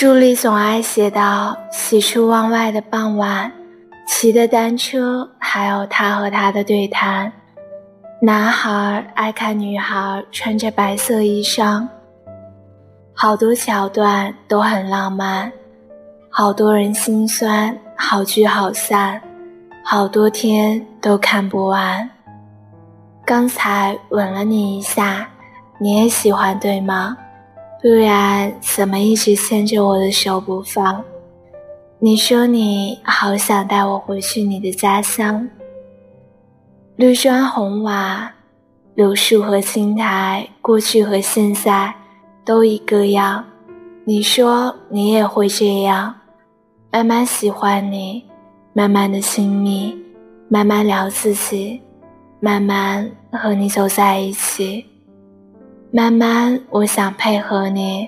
书里总爱写到喜出望外的傍晚，骑的单车，还有他和她的对谈。男孩爱看女孩穿着白色衣裳，好多桥段都很浪漫，好多人心酸，好聚好散，好多天都看不完。刚才吻了你一下，你也喜欢对吗？不然怎么一直牵着我的手不放？你说你好想带我回去你的家乡。绿砖红瓦，柳树和青苔，过去和现在都一个样。你说你也会这样，慢慢喜欢你，慢慢的亲密，慢慢聊自己，慢慢和你走在一起，慢慢我想配合你，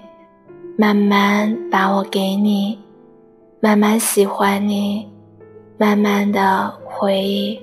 慢慢把我给你，慢慢喜欢你，慢慢的回忆。